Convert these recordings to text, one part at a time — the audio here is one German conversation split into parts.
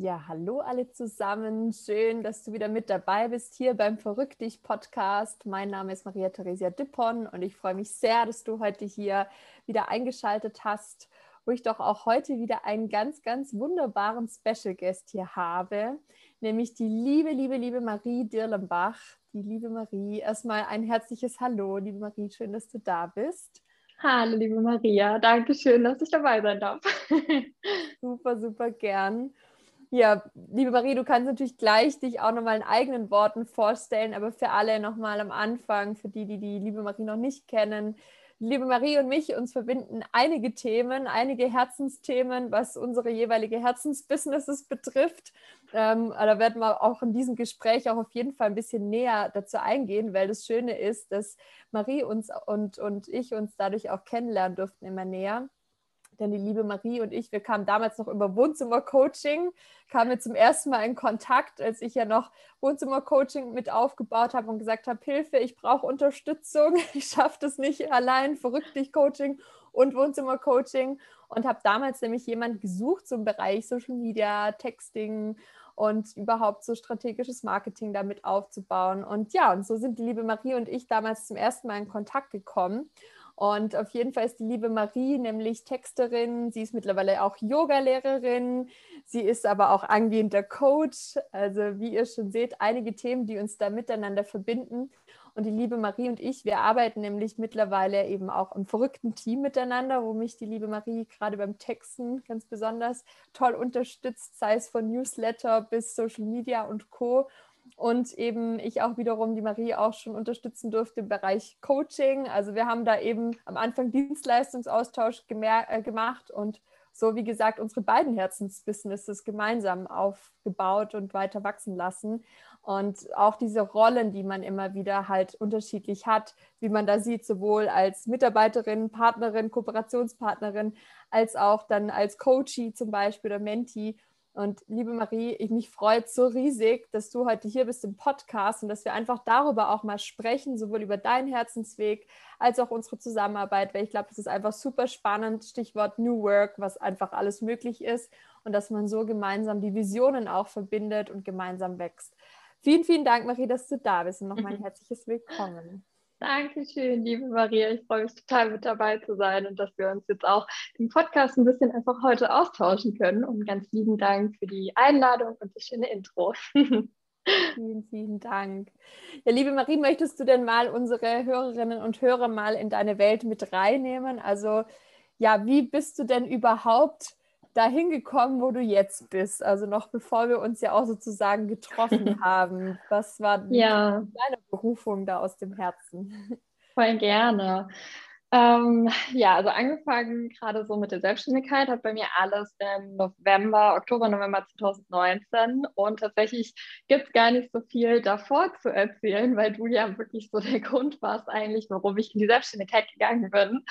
Ja, hallo alle zusammen. Schön, dass du wieder mit dabei bist hier beim Verrückt dich Podcast. Mein Name ist Maria Theresia Dippon und ich freue mich sehr, dass du heute hier wieder eingeschaltet hast, wo ich doch auch heute wieder einen ganz, ganz wunderbaren Special Guest hier habe, nämlich die liebe, liebe, liebe Marie Dirlenbach. Die liebe Marie, erstmal ein herzliches Hallo, liebe Marie, schön, dass du da bist. Hallo, liebe Maria, danke schön, dass ich dabei sein darf. super, super gern. Ja, liebe Marie, du kannst natürlich gleich dich auch nochmal in eigenen Worten vorstellen, aber für alle nochmal am Anfang, für die, die die liebe Marie noch nicht kennen. Liebe Marie und mich, uns verbinden einige Themen, einige Herzensthemen, was unsere jeweilige Herzensbusinesses betrifft. Ähm, da werden wir auch in diesem Gespräch auch auf jeden Fall ein bisschen näher dazu eingehen, weil das Schöne ist, dass Marie uns und, und ich uns dadurch auch kennenlernen durften immer näher. Denn die liebe Marie und ich, wir kamen damals noch über Wohnzimmercoaching, kamen wir zum ersten Mal in Kontakt, als ich ja noch Wohnzimmercoaching mit aufgebaut habe und gesagt habe, Hilfe, ich brauche Unterstützung, ich schaffe das nicht allein, verrückt dich Coaching und Wohnzimmercoaching und habe damals nämlich jemand gesucht zum Bereich Social Media, Texting und überhaupt so strategisches Marketing damit aufzubauen. Und ja, und so sind die liebe Marie und ich damals zum ersten Mal in Kontakt gekommen. Und auf jeden Fall ist die liebe Marie nämlich Texterin. Sie ist mittlerweile auch Yogalehrerin. Sie ist aber auch angehender Coach. Also wie ihr schon seht, einige Themen, die uns da miteinander verbinden. Und die liebe Marie und ich, wir arbeiten nämlich mittlerweile eben auch im verrückten Team miteinander, wo mich die liebe Marie gerade beim Texten ganz besonders toll unterstützt, sei es von Newsletter bis Social Media und Co und eben ich auch wiederum die Marie auch schon unterstützen durfte im Bereich Coaching. Also wir haben da eben am Anfang Dienstleistungsaustausch äh, gemacht und so wie gesagt unsere beiden Herzensbusinesses gemeinsam aufgebaut und weiter wachsen lassen. Und auch diese Rollen, die man immer wieder halt unterschiedlich hat, wie man da sieht, sowohl als Mitarbeiterin, Partnerin, Kooperationspartnerin, als auch dann als Coachie zum Beispiel oder Mentee und liebe Marie, ich mich freut so riesig, dass du heute hier bist im Podcast und dass wir einfach darüber auch mal sprechen, sowohl über deinen Herzensweg als auch unsere Zusammenarbeit, weil ich glaube, das ist einfach super spannend. Stichwort New Work, was einfach alles möglich ist und dass man so gemeinsam die Visionen auch verbindet und gemeinsam wächst. Vielen, vielen Dank, Marie, dass du da bist und nochmal ein herzliches Willkommen. Dankeschön, liebe Maria. Ich freue mich total mit dabei zu sein und dass wir uns jetzt auch im Podcast ein bisschen einfach heute austauschen können. Und ganz lieben Dank für die Einladung und das schöne Intro. Vielen, vielen Dank. Ja, liebe Marie, möchtest du denn mal unsere Hörerinnen und Hörer mal in deine Welt mit reinnehmen? Also, ja, wie bist du denn überhaupt dahin gekommen, wo du jetzt bist? Also noch bevor wir uns ja auch sozusagen getroffen haben. Was war ja. deine Berufung da aus dem Herzen? Voll gerne. Ähm, ja, also angefangen gerade so mit der Selbstständigkeit hat bei mir alles im November, Oktober, November 2019 und tatsächlich gibt es gar nicht so viel davor zu erzählen, weil du ja wirklich so der Grund warst eigentlich, warum ich in die Selbstständigkeit gegangen bin.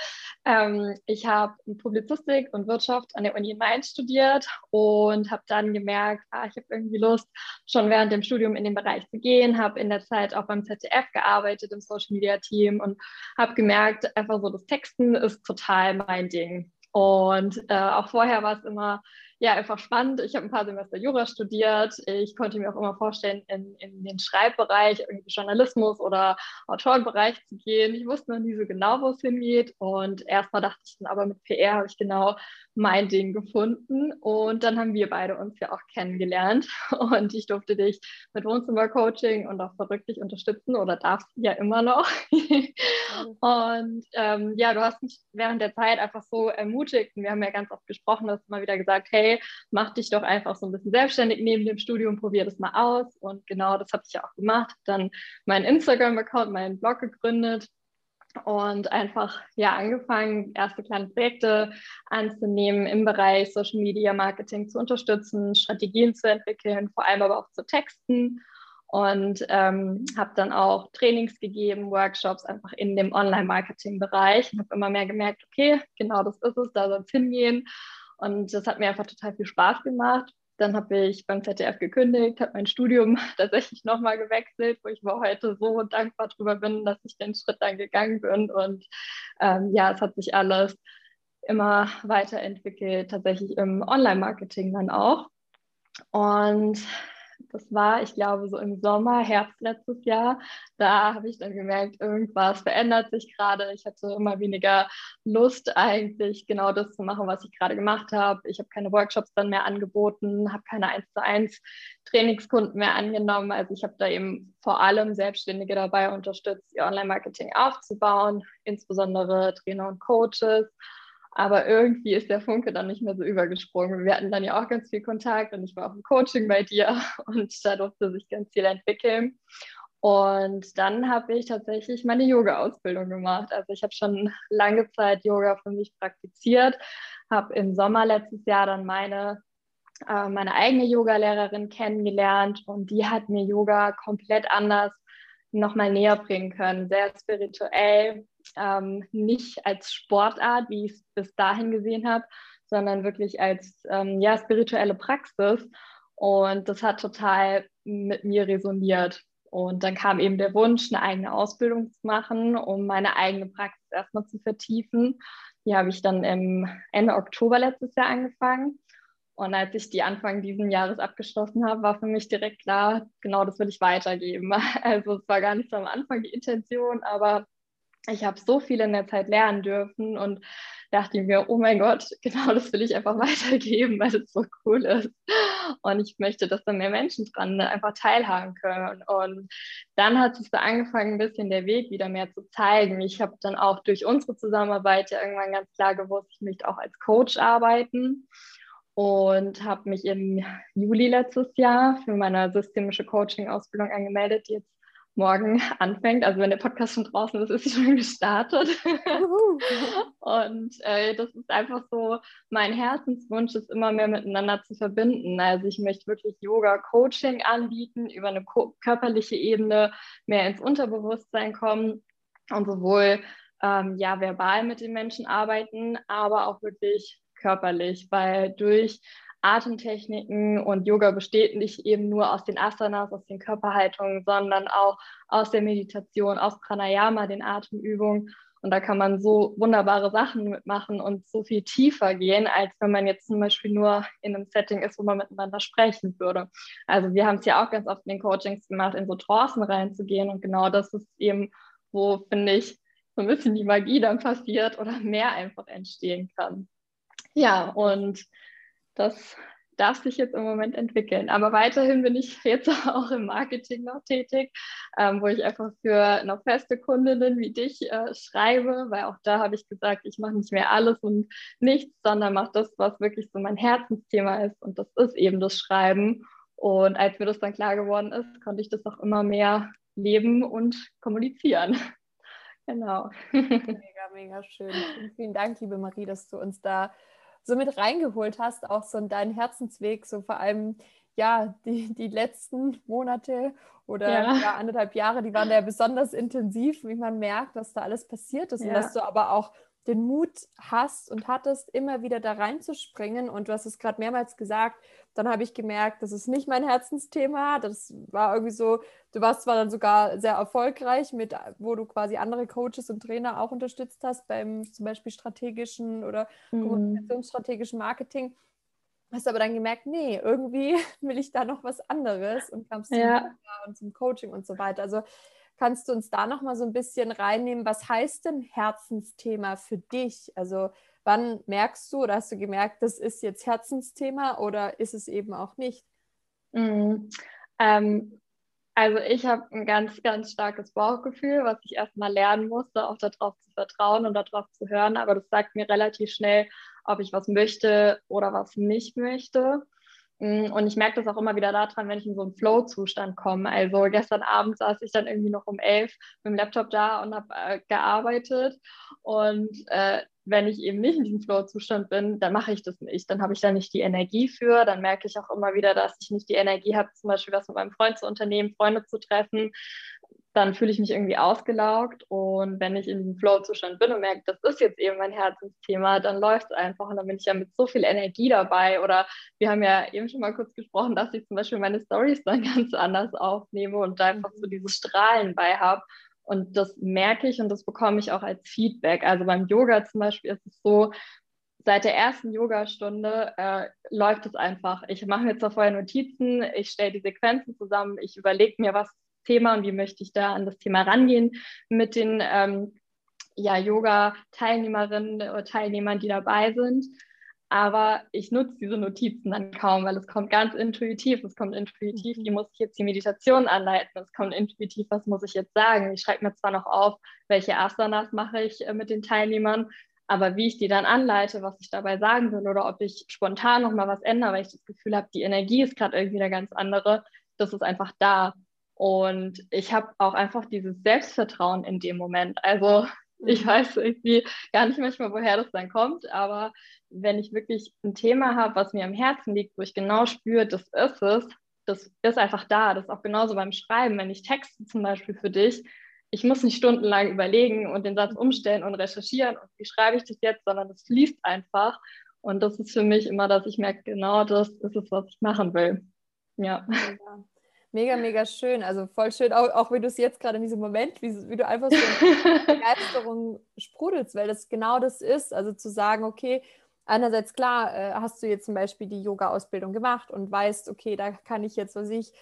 Ähm, ich habe Publizistik und Wirtschaft an der Uni in Mainz studiert und habe dann gemerkt, ah, ich habe irgendwie Lust, schon während dem Studium in den Bereich zu gehen, habe in der Zeit auch beim ZDF gearbeitet im Social Media Team und habe gemerkt, einfach so so das Texten ist total mein Ding. Und äh, auch vorher war es immer ja einfach spannend. Ich habe ein paar Semester Jura studiert. Ich konnte mir auch immer vorstellen, in, in den Schreibbereich, irgendwie Journalismus oder Autorenbereich zu gehen. Ich wusste noch nie so genau, wo es hingeht. Und erstmal dachte ich dann aber mit PR habe ich genau mein Ding gefunden. Und dann haben wir beide uns ja auch kennengelernt. Und ich durfte dich mit Wohnzimmercoaching und auch verrückt dich unterstützen oder darfst ja immer noch. und ähm, ja, du hast mich während der Zeit einfach so ermutigt. Und wir haben ja ganz oft gesprochen, dass immer wieder gesagt, hey, mach dich doch einfach so ein bisschen selbstständig neben dem Studium, probier das mal aus. Und genau das habe ich ja auch gemacht. Dann meinen Instagram-Account, meinen Blog gegründet und einfach ja angefangen, erste kleine Projekte anzunehmen im Bereich Social Media Marketing zu unterstützen, Strategien zu entwickeln, vor allem aber auch zu texten. Und ähm, habe dann auch Trainings gegeben, Workshops einfach in dem Online-Marketing-Bereich und habe immer mehr gemerkt, okay, genau das ist es, da soll es hingehen. Und das hat mir einfach total viel Spaß gemacht dann habe ich beim ZDF gekündigt, habe mein Studium tatsächlich nochmal gewechselt, wo ich mir heute so dankbar drüber bin, dass ich den Schritt dann gegangen bin. Und ähm, ja, es hat sich alles immer weiterentwickelt, tatsächlich im Online-Marketing dann auch. Und das war, ich glaube, so im Sommer, Herbst letztes Jahr. Da habe ich dann gemerkt, irgendwas verändert sich gerade. Ich hatte immer weniger Lust, eigentlich genau das zu machen, was ich gerade gemacht habe. Ich habe keine Workshops dann mehr angeboten, habe keine 1 zu 1 Trainingskunden mehr angenommen. Also ich habe da eben vor allem Selbstständige dabei unterstützt, ihr Online-Marketing aufzubauen, insbesondere Trainer und Coaches aber irgendwie ist der Funke dann nicht mehr so übergesprungen. Wir hatten dann ja auch ganz viel Kontakt und ich war auch im Coaching bei dir und da durfte sich ganz viel entwickeln. Und dann habe ich tatsächlich meine Yoga-Ausbildung gemacht. Also ich habe schon lange Zeit Yoga für mich praktiziert, habe im Sommer letztes Jahr dann meine, äh, meine eigene Yoga-Lehrerin kennengelernt und die hat mir Yoga komplett anders nochmal näher bringen können, sehr spirituell, ähm, nicht als Sportart, wie ich es bis dahin gesehen habe, sondern wirklich als ähm, ja, spirituelle Praxis. Und das hat total mit mir resoniert. Und dann kam eben der Wunsch, eine eigene Ausbildung zu machen, um meine eigene Praxis erstmal zu vertiefen. Die habe ich dann im Ende Oktober letztes Jahr angefangen. Und als ich die Anfang dieses Jahres abgeschlossen habe, war für mich direkt klar, genau das will ich weitergeben. Also es war gar nicht so am Anfang die Intention, aber ich habe so viel in der Zeit lernen dürfen und dachte mir, oh mein Gott, genau das will ich einfach weitergeben, weil es so cool ist. Und ich möchte, dass da mehr Menschen dran einfach teilhaben können. Und dann hat es so angefangen, ein bisschen der Weg wieder mehr zu zeigen. Ich habe dann auch durch unsere Zusammenarbeit ja irgendwann ganz klar gewusst, ich möchte auch als Coach arbeiten und habe mich im Juli letztes Jahr für meine systemische Coaching-Ausbildung angemeldet, die jetzt morgen anfängt. Also wenn der Podcast schon draußen ist, ist sie schon gestartet. und äh, das ist einfach so, mein Herzenswunsch ist immer mehr miteinander zu verbinden. Also ich möchte wirklich Yoga-Coaching anbieten, über eine körperliche Ebene mehr ins Unterbewusstsein kommen und sowohl ähm, ja verbal mit den Menschen arbeiten, aber auch wirklich körperlich, weil durch Atemtechniken und Yoga besteht nicht eben nur aus den Asanas, aus den Körperhaltungen, sondern auch aus der Meditation, aus Pranayama, den Atemübungen. Und da kann man so wunderbare Sachen mitmachen und so viel tiefer gehen, als wenn man jetzt zum Beispiel nur in einem Setting ist, wo man miteinander sprechen würde. Also wir haben es ja auch ganz oft in den Coachings gemacht, in so Trancen reinzugehen. Und genau das ist eben, wo, finde ich, so ein bisschen die Magie dann passiert oder mehr einfach entstehen kann. Ja, und das darf sich jetzt im Moment entwickeln. Aber weiterhin bin ich jetzt auch im Marketing noch tätig, ähm, wo ich einfach für noch feste Kundinnen wie dich äh, schreibe, weil auch da habe ich gesagt, ich mache nicht mehr alles und nichts, sondern mache das, was wirklich so mein Herzensthema ist. Und das ist eben das Schreiben. Und als mir das dann klar geworden ist, konnte ich das auch immer mehr leben und kommunizieren. Genau. Mega, mega schön. Vielen, vielen Dank, liebe Marie, dass du uns da so mit reingeholt hast, auch so in deinen Herzensweg, so vor allem ja, die, die letzten Monate oder ja. Ja, anderthalb Jahre, die waren ja besonders intensiv, wie man merkt, was da alles passiert ist ja. und dass du aber auch den Mut hast und hattest, immer wieder da reinzuspringen. Und du hast es gerade mehrmals gesagt, dann habe ich gemerkt, das ist nicht mein Herzensthema. Das war irgendwie so, du warst zwar dann sogar sehr erfolgreich mit, wo du quasi andere Coaches und Trainer auch unterstützt hast, beim zum Beispiel strategischen oder mhm. kommunikationsstrategischen Marketing. Hast aber dann gemerkt, nee, irgendwie will ich da noch was anderes und kamst ja. zum und zum Coaching und so weiter. Also Kannst du uns da noch mal so ein bisschen reinnehmen? Was heißt denn Herzensthema für dich? Also wann merkst du oder hast du gemerkt, das ist jetzt Herzensthema oder ist es eben auch nicht? Mhm. Ähm, also ich habe ein ganz, ganz starkes Bauchgefühl, was ich erstmal lernen musste, auch darauf zu vertrauen und darauf zu hören. Aber das sagt mir relativ schnell, ob ich was möchte oder was nicht möchte. Mm, und ich merke das auch immer wieder daran, wenn ich in so einen Flow-Zustand komme. Also gestern Abend saß ich dann irgendwie noch um elf mit dem Laptop da und habe äh, gearbeitet. Und äh, wenn ich eben nicht in diesem Flow-Zustand bin, dann mache ich das nicht. Dann habe ich da nicht die Energie für. Dann merke ich auch immer wieder, dass ich nicht die Energie habe, zum Beispiel was mit meinem Freund zu unternehmen, Freunde zu treffen dann fühle ich mich irgendwie ausgelaugt. Und wenn ich in diesem Flow-Zustand bin und merke, das ist jetzt eben mein Herzensthema, dann läuft es einfach und dann bin ich ja mit so viel Energie dabei. Oder wir haben ja eben schon mal kurz gesprochen, dass ich zum Beispiel meine Stories dann ganz anders aufnehme und da einfach so dieses Strahlen bei habe. Und das merke ich und das bekomme ich auch als Feedback. Also beim Yoga zum Beispiel ist es so, seit der ersten Yogastunde äh, läuft es einfach. Ich mache mir zwar vorher Notizen, ich stelle die Sequenzen zusammen, ich überlege mir, was Thema und wie möchte ich da an das Thema rangehen mit den ähm, ja, Yoga-Teilnehmerinnen oder Teilnehmern, die dabei sind. Aber ich nutze diese Notizen dann kaum, weil es kommt ganz intuitiv. Es kommt intuitiv, wie muss ich jetzt die Meditation anleiten? Es kommt intuitiv, was muss ich jetzt sagen? Ich schreibe mir zwar noch auf, welche Asanas mache ich äh, mit den Teilnehmern, aber wie ich die dann anleite, was ich dabei sagen will oder ob ich spontan nochmal was ändere, weil ich das Gefühl habe, die Energie ist gerade irgendwie eine ganz andere, das ist einfach da. Und ich habe auch einfach dieses Selbstvertrauen in dem Moment. Also ich mhm. weiß irgendwie gar nicht manchmal, woher das dann kommt, aber wenn ich wirklich ein Thema habe, was mir am Herzen liegt, wo ich genau spüre, das ist es, das ist einfach da. Das ist auch genauso beim Schreiben. Wenn ich texte zum Beispiel für dich, ich muss nicht stundenlang überlegen und den Satz umstellen und recherchieren und wie schreibe ich das jetzt, sondern es fließt einfach. Und das ist für mich immer, dass ich merke, genau das ist es, was ich machen will. Ja. ja. Mega, mega schön. Also voll schön, auch, auch wie du es jetzt gerade in diesem Moment, wie, wie du einfach so in Begeisterung sprudelst, weil das genau das ist. Also zu sagen, okay, einerseits klar, äh, hast du jetzt zum Beispiel die Yoga-Ausbildung gemacht und weißt, okay, da kann ich jetzt, was ich,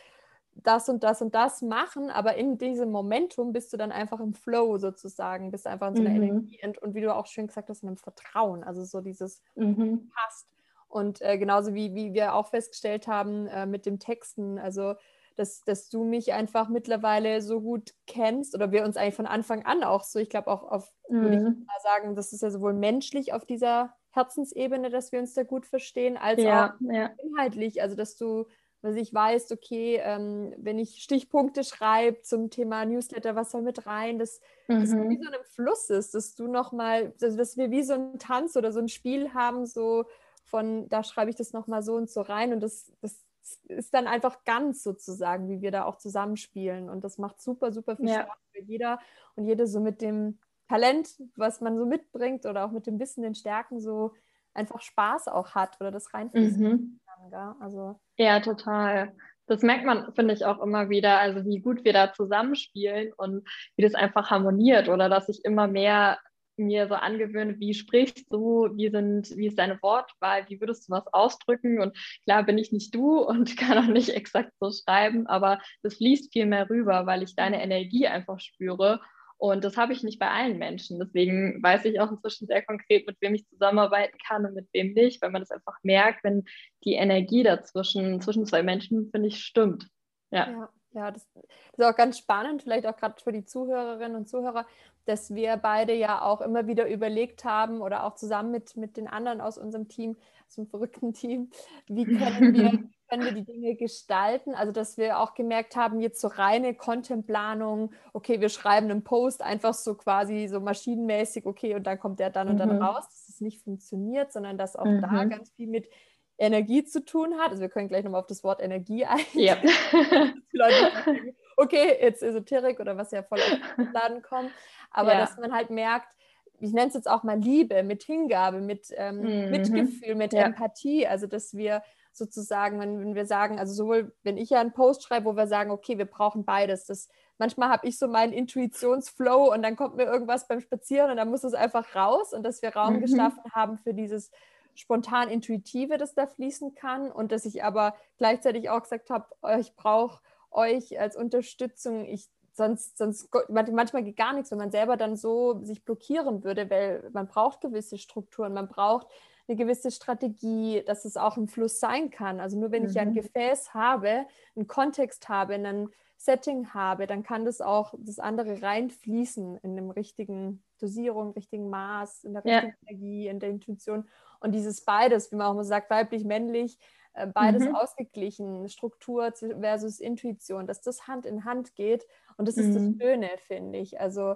das und das und das machen, aber in diesem Momentum bist du dann einfach im Flow sozusagen, bist einfach in so einer mhm. Energie und, und, wie du auch schön gesagt hast, in einem Vertrauen, also so dieses mhm. passt. Und äh, genauso wie, wie wir auch festgestellt haben äh, mit dem Texten, also dass, dass du mich einfach mittlerweile so gut kennst oder wir uns eigentlich von Anfang an auch so, ich glaube auch auf, mhm. würde ich mhm. mal sagen, das ist ja sowohl menschlich auf dieser Herzensebene, dass wir uns da gut verstehen, als ja, auch ja. inhaltlich, also dass du was ich weiß, okay, ähm, wenn ich Stichpunkte schreibe zum Thema Newsletter, was soll mit rein, dass mhm. das wie so ein Fluss ist, dass du nochmal, also dass wir wie so ein Tanz oder so ein Spiel haben, so von, da schreibe ich das nochmal so und so rein und das, das ist dann einfach ganz sozusagen, wie wir da auch zusammenspielen. Und das macht super, super viel ja. Spaß für jeder und jede so mit dem Talent, was man so mitbringt oder auch mit dem Wissen, den Stärken so einfach Spaß auch hat oder das reinfließen mhm. kann. Also, ja, total. Das merkt man, finde ich, auch immer wieder, also wie gut wir da zusammenspielen und wie das einfach harmoniert oder dass ich immer mehr mir so angewöhne, wie sprichst du, wie, sind, wie ist deine Wortwahl, wie würdest du was ausdrücken? Und klar bin ich nicht du und kann auch nicht exakt so schreiben, aber das fließt viel mehr rüber, weil ich deine Energie einfach spüre. Und das habe ich nicht bei allen Menschen. Deswegen weiß ich auch inzwischen sehr konkret, mit wem ich zusammenarbeiten kann und mit wem nicht, weil man das einfach merkt, wenn die Energie dazwischen, zwischen zwei Menschen, finde ich, stimmt. ja. ja. Ja, das, das, ist auch ganz spannend, vielleicht auch gerade für die Zuhörerinnen und Zuhörer, dass wir beide ja auch immer wieder überlegt haben oder auch zusammen mit, mit den anderen aus unserem Team, aus dem verrückten Team, wie können wir, können wir die Dinge gestalten? Also, dass wir auch gemerkt haben, jetzt so reine Contentplanung, okay, wir schreiben einen Post einfach so quasi so maschinenmäßig, okay, und dann kommt der dann und dann mhm. raus, dass es nicht funktioniert, sondern dass auch mhm. da ganz viel mit Energie zu tun hat. Also wir können gleich nochmal auf das Wort Energie eingehen. Ja. okay, jetzt Esoterik oder was ja voll auf den Laden kommt. Aber ja. dass man halt merkt, ich nenne es jetzt auch mal Liebe, mit Hingabe, mit ähm, mhm. Mitgefühl, mit ja. Empathie. Also dass wir sozusagen, wenn, wenn, wir sagen, also sowohl, wenn ich ja einen Post schreibe, wo wir sagen, okay, wir brauchen beides. Das, manchmal habe ich so meinen Intuitionsflow und dann kommt mir irgendwas beim Spazieren und dann muss es einfach raus und dass wir Raum mhm. geschaffen haben für dieses spontan Intuitive, das da fließen kann und dass ich aber gleichzeitig auch gesagt habe, oh, ich brauche euch als Unterstützung. Ich, sonst, sonst manchmal geht gar nichts, wenn man selber dann so sich blockieren würde, weil man braucht gewisse Strukturen, man braucht eine gewisse Strategie, dass es auch ein Fluss sein kann. Also nur wenn mhm. ich ein Gefäß habe, einen Kontext habe, einen Setting habe, dann kann das auch das andere reinfließen in dem richtigen Dosierung, richtigen Maß, in der richtigen ja. Energie, in der Intuition. Und dieses beides, wie man auch mal sagt, weiblich, männlich, äh, beides mhm. ausgeglichen, Struktur versus Intuition, dass das Hand in Hand geht. Und das ist mhm. das Schöne, finde ich. Also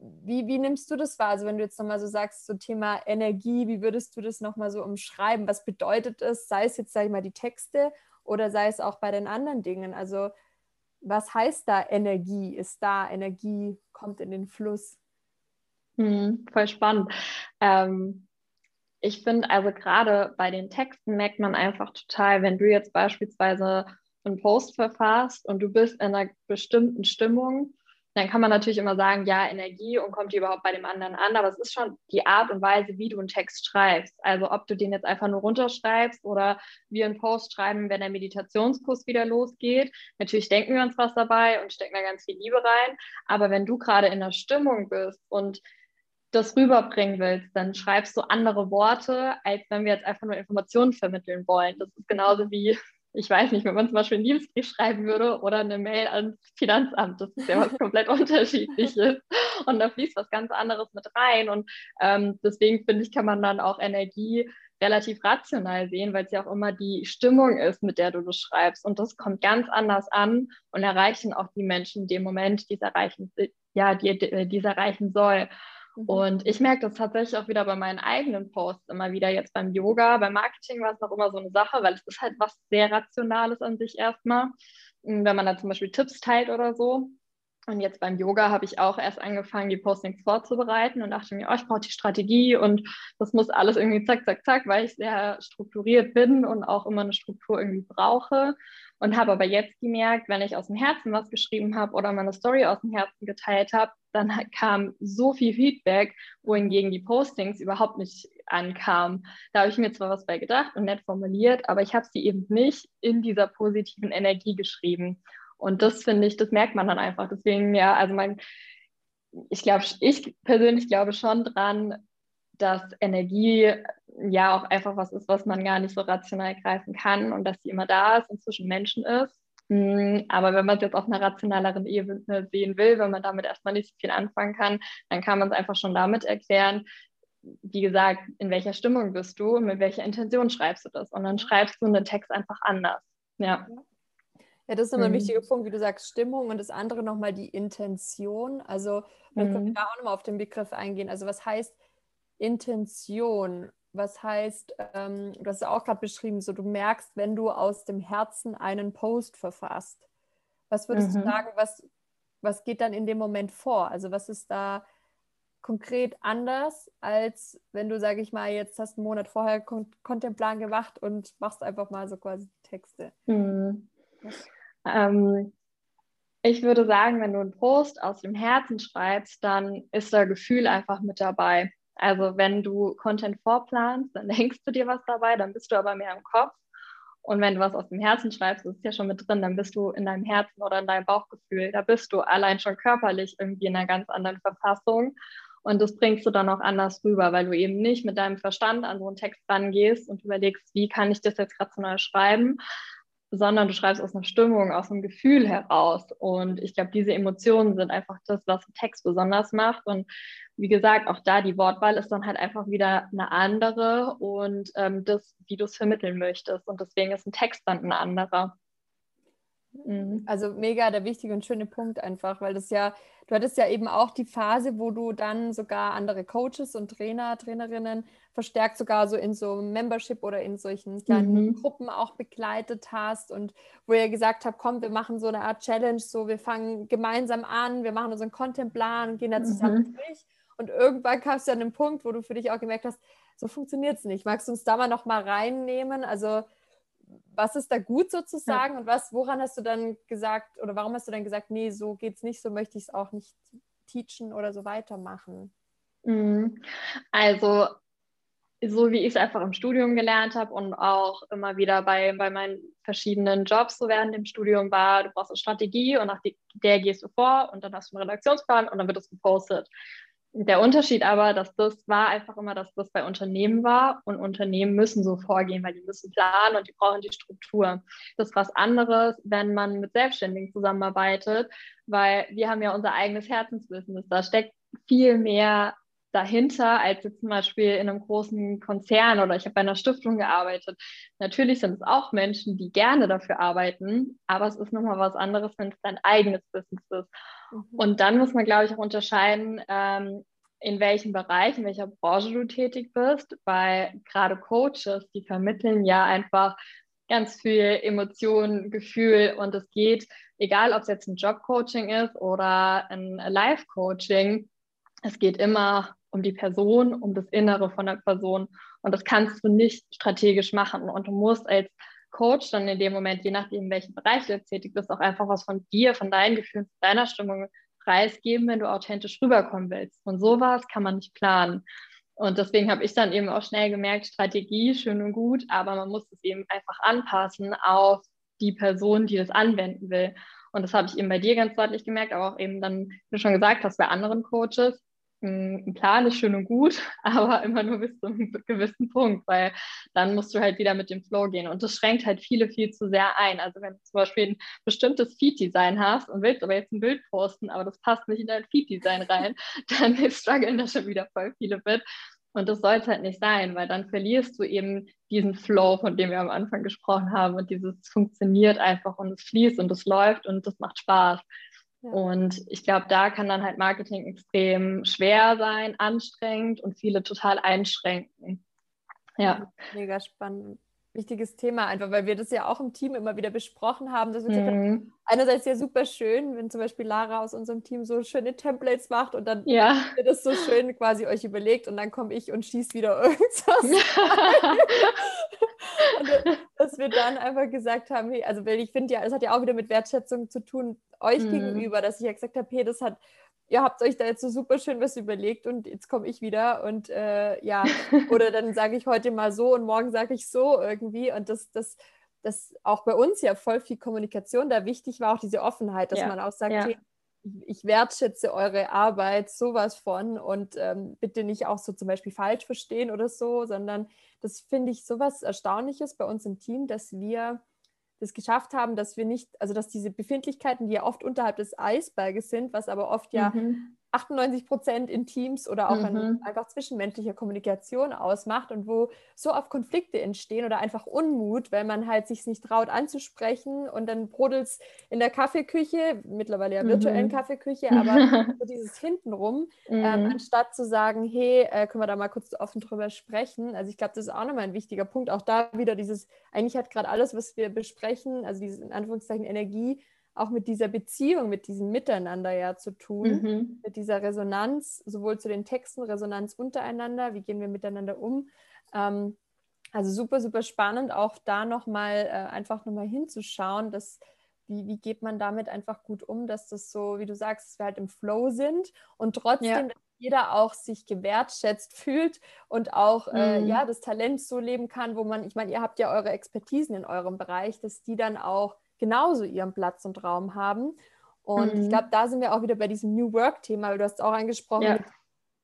wie, wie nimmst du das wahr? Also wenn du jetzt nochmal so sagst, so Thema Energie, wie würdest du das nochmal so umschreiben? Was bedeutet es, sei es jetzt, sage ich mal, die Texte oder sei es auch bei den anderen Dingen? Also was heißt da Energie? Ist da Energie, kommt in den Fluss? Hm, voll spannend. Ähm, ich finde, also gerade bei den Texten merkt man einfach total, wenn du jetzt beispielsweise einen Post verfasst und du bist in einer bestimmten Stimmung, Dann kann man natürlich immer sagen, ja, Energie und kommt die überhaupt bei dem anderen an, aber es ist schon die Art und Weise, wie du einen Text schreibst. Also ob du den jetzt einfach nur runterschreibst oder wir einen Post schreiben, wenn der Meditationskurs wieder losgeht. Natürlich denken wir uns was dabei und stecken da ganz viel Liebe rein, aber wenn du gerade in der Stimmung bist und das rüberbringen willst, dann schreibst du andere Worte, als wenn wir jetzt einfach nur Informationen vermitteln wollen. Das ist genauso wie, ich weiß nicht, wenn man zum Beispiel einen Liebesbrief schreiben würde oder eine Mail ans Finanzamt. Das ist ja was komplett unterschiedliches. Und da fließt was ganz anderes mit rein. Und ähm, deswegen finde ich, kann man dann auch Energie relativ rational sehen, weil es ja auch immer die Stimmung ist, mit der du das schreibst. Und das kommt ganz anders an und erreichen auch die Menschen in dem Moment, die es erreichen, ja, die, die es erreichen soll. Mhm. Und ich merke das tatsächlich auch wieder bei meinen eigenen Posts immer wieder. Jetzt beim Yoga, beim Marketing war es noch immer so eine Sache, weil es ist halt was sehr Rationales an sich erstmal. Wenn man da zum Beispiel Tipps teilt oder so. Und jetzt beim Yoga habe ich auch erst angefangen, die Postings vorzubereiten und dachte mir, oh, ich brauche die Strategie und das muss alles irgendwie zack, zack, zack, weil ich sehr strukturiert bin und auch immer eine Struktur irgendwie brauche. Und habe aber jetzt gemerkt, wenn ich aus dem Herzen was geschrieben habe oder meine Story aus dem Herzen geteilt habe, dann kam so viel Feedback, wohingegen die Postings überhaupt nicht ankamen. Da habe ich mir zwar was bei gedacht und nett formuliert, aber ich habe sie eben nicht in dieser positiven Energie geschrieben. Und das finde ich, das merkt man dann einfach. Deswegen, ja, also mein, ich glaube, ich persönlich glaube schon dran, dass Energie ja auch einfach was ist, was man gar nicht so rational greifen kann und dass sie immer da ist und zwischen Menschen ist. Hm, aber wenn man es jetzt auf einer rationaleren Ebene sehen will, wenn man damit erstmal nicht so viel anfangen kann, dann kann man es einfach schon damit erklären, wie gesagt, in welcher Stimmung bist du und mit welcher Intention schreibst du das. Und dann schreibst du einen Text einfach anders. Ja. Ja, das ist immer ein mhm. wichtiger Punkt, wie du sagst, Stimmung und das andere nochmal die Intention. Also, dann mhm. können wir da auch nochmal auf den Begriff eingehen. Also, was heißt Intention? Was heißt, ähm, du hast es auch gerade beschrieben, so du merkst, wenn du aus dem Herzen einen Post verfasst. Was würdest mhm. du sagen, was, was geht dann in dem Moment vor? Also was ist da konkret anders, als wenn du, sage ich mal, jetzt hast einen Monat vorher Kon Contentplan gemacht und machst einfach mal so quasi die Texte? Mhm. Ähm, ich würde sagen, wenn du einen Post aus dem Herzen schreibst, dann ist da Gefühl einfach mit dabei. Also wenn du Content vorplanst, dann denkst du dir was dabei, dann bist du aber mehr im Kopf. Und wenn du was aus dem Herzen schreibst, das ist ja schon mit drin, dann bist du in deinem Herzen oder in deinem Bauchgefühl. Da bist du allein schon körperlich irgendwie in einer ganz anderen Verfassung. Und das bringst du dann auch anders rüber, weil du eben nicht mit deinem Verstand an so einen Text rangehst und überlegst, wie kann ich das jetzt rational schreiben, sondern du schreibst aus einer Stimmung, aus einem Gefühl heraus. Und ich glaube, diese Emotionen sind einfach das, was einen Text besonders macht. Und wie gesagt, auch da die Wortwahl ist dann halt einfach wieder eine andere und ähm, das, wie du es vermitteln möchtest. Und deswegen ist ein Text dann ein anderer. Mhm. Also mega der wichtige und schöne Punkt einfach, weil das ja, du hattest ja eben auch die Phase, wo du dann sogar andere Coaches und Trainer, Trainerinnen verstärkt sogar so in so Membership oder in solchen kleinen mhm. Gruppen auch begleitet hast und wo ihr gesagt habt, komm, wir machen so eine Art Challenge, so wir fangen gemeinsam an, wir machen unseren Contentplan und gehen da zusammen mhm. durch. Und irgendwann kam es dann an einen Punkt, wo du für dich auch gemerkt hast, so funktioniert es nicht. Magst du uns da mal noch mal reinnehmen? Also was ist da gut sozusagen ja. und was, woran hast du dann gesagt oder warum hast du dann gesagt, nee, so geht es nicht, so möchte ich es auch nicht teachen oder so weitermachen? Mhm. Also so wie ich es einfach im Studium gelernt habe und auch immer wieder bei, bei meinen verschiedenen Jobs so während dem Studium war, du brauchst eine Strategie und nach der gehst du vor und dann hast du einen Redaktionsplan und dann wird es gepostet. Der Unterschied aber, dass das war einfach immer, dass das bei Unternehmen war und Unternehmen müssen so vorgehen, weil die müssen planen und die brauchen die Struktur. Das ist was anderes, wenn man mit Selbstständigen zusammenarbeitet, weil wir haben ja unser eigenes Herzensbusiness. Da steckt viel mehr dahinter als jetzt zum Beispiel in einem großen Konzern oder ich habe bei einer Stiftung gearbeitet. Natürlich sind es auch Menschen, die gerne dafür arbeiten, aber es ist nochmal was anderes, wenn es dein eigenes Business ist. Mhm. Und dann muss man, glaube ich, auch unterscheiden, ähm, in welchem Bereich, in welcher Branche du tätig bist, weil gerade Coaches, die vermitteln ja einfach ganz viel Emotionen, Gefühl und es geht, egal ob es jetzt ein Jobcoaching ist oder ein Life-Coaching, es geht immer um die Person, um das Innere von der Person. Und das kannst du nicht strategisch machen. Und du musst als Coach dann in dem Moment, je nachdem, in welchem Bereich du jetzt tätig bist, auch einfach was von dir, von deinen Gefühlen, von deiner Stimmung preisgeben, wenn du authentisch rüberkommen willst. Und sowas kann man nicht planen. Und deswegen habe ich dann eben auch schnell gemerkt, Strategie, schön und gut, aber man muss es eben einfach anpassen auf die Person, die das anwenden will. Und das habe ich eben bei dir ganz deutlich gemerkt, aber auch eben dann, wie du schon gesagt hast, bei anderen Coaches. Ein Plan ist schön und gut, aber immer nur bis zu einem gewissen Punkt, weil dann musst du halt wieder mit dem Flow gehen. Und das schränkt halt viele viel zu sehr ein. Also wenn du zum Beispiel ein bestimmtes Feed-Design hast und willst aber jetzt ein Bild posten, aber das passt nicht in dein Feed-Design rein, dann strugglen da schon wieder voll viele mit. Und das soll es halt nicht sein, weil dann verlierst du eben diesen Flow, von dem wir am Anfang gesprochen haben. Und dieses funktioniert einfach und es fließt und es läuft und das macht Spaß. Ja. Und ich glaube, da kann dann halt Marketing extrem schwer sein, anstrengend und viele total einschränken. Ja. Mega spannend wichtiges Thema, einfach weil wir das ja auch im Team immer wieder besprochen haben. Dass wir mhm. einerseits ja super schön, wenn zum Beispiel Lara aus unserem Team so schöne Templates macht und dann ja. wird das so schön quasi euch überlegt und dann komme ich und schieße wieder irgendwas. und, dass wir dann einfach gesagt haben, hey, also weil ich finde ja, es hat ja auch wieder mit Wertschätzung zu tun, euch mhm. gegenüber, dass ich ja gesagt habe, hey, das hat ihr habt euch da jetzt so super schön was überlegt und jetzt komme ich wieder und äh, ja, oder dann sage ich heute mal so und morgen sage ich so irgendwie und das, das, das auch bei uns ja voll viel Kommunikation da wichtig war, auch diese Offenheit, dass ja. man auch sagt, ja. hey, ich wertschätze eure Arbeit sowas von und ähm, bitte nicht auch so zum Beispiel falsch verstehen oder so, sondern das finde ich sowas Erstaunliches bei uns im Team, dass wir das geschafft haben, dass wir nicht, also dass diese Befindlichkeiten, die ja oft unterhalb des Eisberges sind, was aber oft ja mhm. 98 Prozent in Teams oder auch mhm. einfach zwischenmenschlicher Kommunikation ausmacht und wo so oft Konflikte entstehen oder einfach Unmut, weil man halt sich nicht traut anzusprechen und dann brodelt es in der Kaffeeküche, mittlerweile ja virtuellen mhm. Kaffeeküche, aber so dieses hintenrum, ähm, mhm. anstatt zu sagen, hey, äh, können wir da mal kurz offen drüber sprechen. Also ich glaube, das ist auch nochmal ein wichtiger Punkt. Auch da wieder dieses, eigentlich hat gerade alles, was wir besprechen, also diese in Anführungszeichen Energie, auch mit dieser Beziehung, mit diesem Miteinander ja zu tun, mhm. mit dieser Resonanz, sowohl zu den Texten, Resonanz untereinander, wie gehen wir miteinander um. Ähm, also super, super spannend, auch da nochmal äh, einfach nochmal hinzuschauen, dass wie, wie geht man damit einfach gut um, dass das so, wie du sagst, dass wir halt im Flow sind und trotzdem, ja. dass jeder auch sich gewertschätzt fühlt und auch äh, mhm. ja, das Talent so leben kann, wo man, ich meine, ihr habt ja eure Expertisen in eurem Bereich, dass die dann auch genauso ihren Platz und Raum haben. Und mhm. ich glaube, da sind wir auch wieder bei diesem New Work-Thema, weil du hast auch angesprochen, ja. mit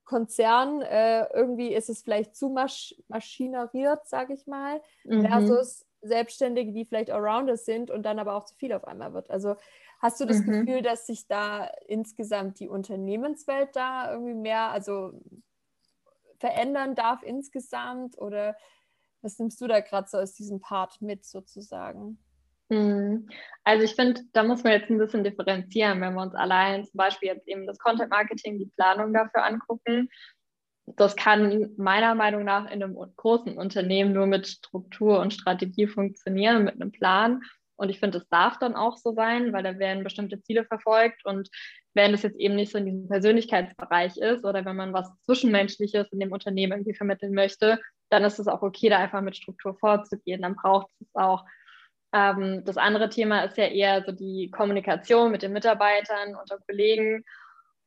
Konzernen, äh, irgendwie ist es vielleicht zu masch maschineriert, sage ich mal, mhm. versus Selbstständige, die vielleicht Arounders sind und dann aber auch zu viel auf einmal wird. Also hast du das mhm. Gefühl, dass sich da insgesamt die Unternehmenswelt da irgendwie mehr, also verändern darf insgesamt oder was nimmst du da gerade so aus diesem Part mit sozusagen? Mhm. Also ich finde, da muss man jetzt ein bisschen differenzieren, wenn wir uns allein zum Beispiel jetzt eben das Content Marketing, die Planung dafür angucken. Das kann meiner Meinung nach in einem großen Unternehmen nur mit Struktur und Strategie funktionieren, mit einem Plan. Und ich finde, es darf dann auch so sein, weil da werden bestimmte Ziele verfolgt. Und wenn es jetzt eben nicht so in diesem Persönlichkeitsbereich ist oder wenn man was Zwischenmenschliches in dem Unternehmen irgendwie vermitteln möchte, dann ist es auch okay, da einfach mit Struktur vorzugehen. Dann braucht es auch. Ähm, das andere Thema ist ja eher so die Kommunikation mit den Mitarbeitern, unter Kollegen.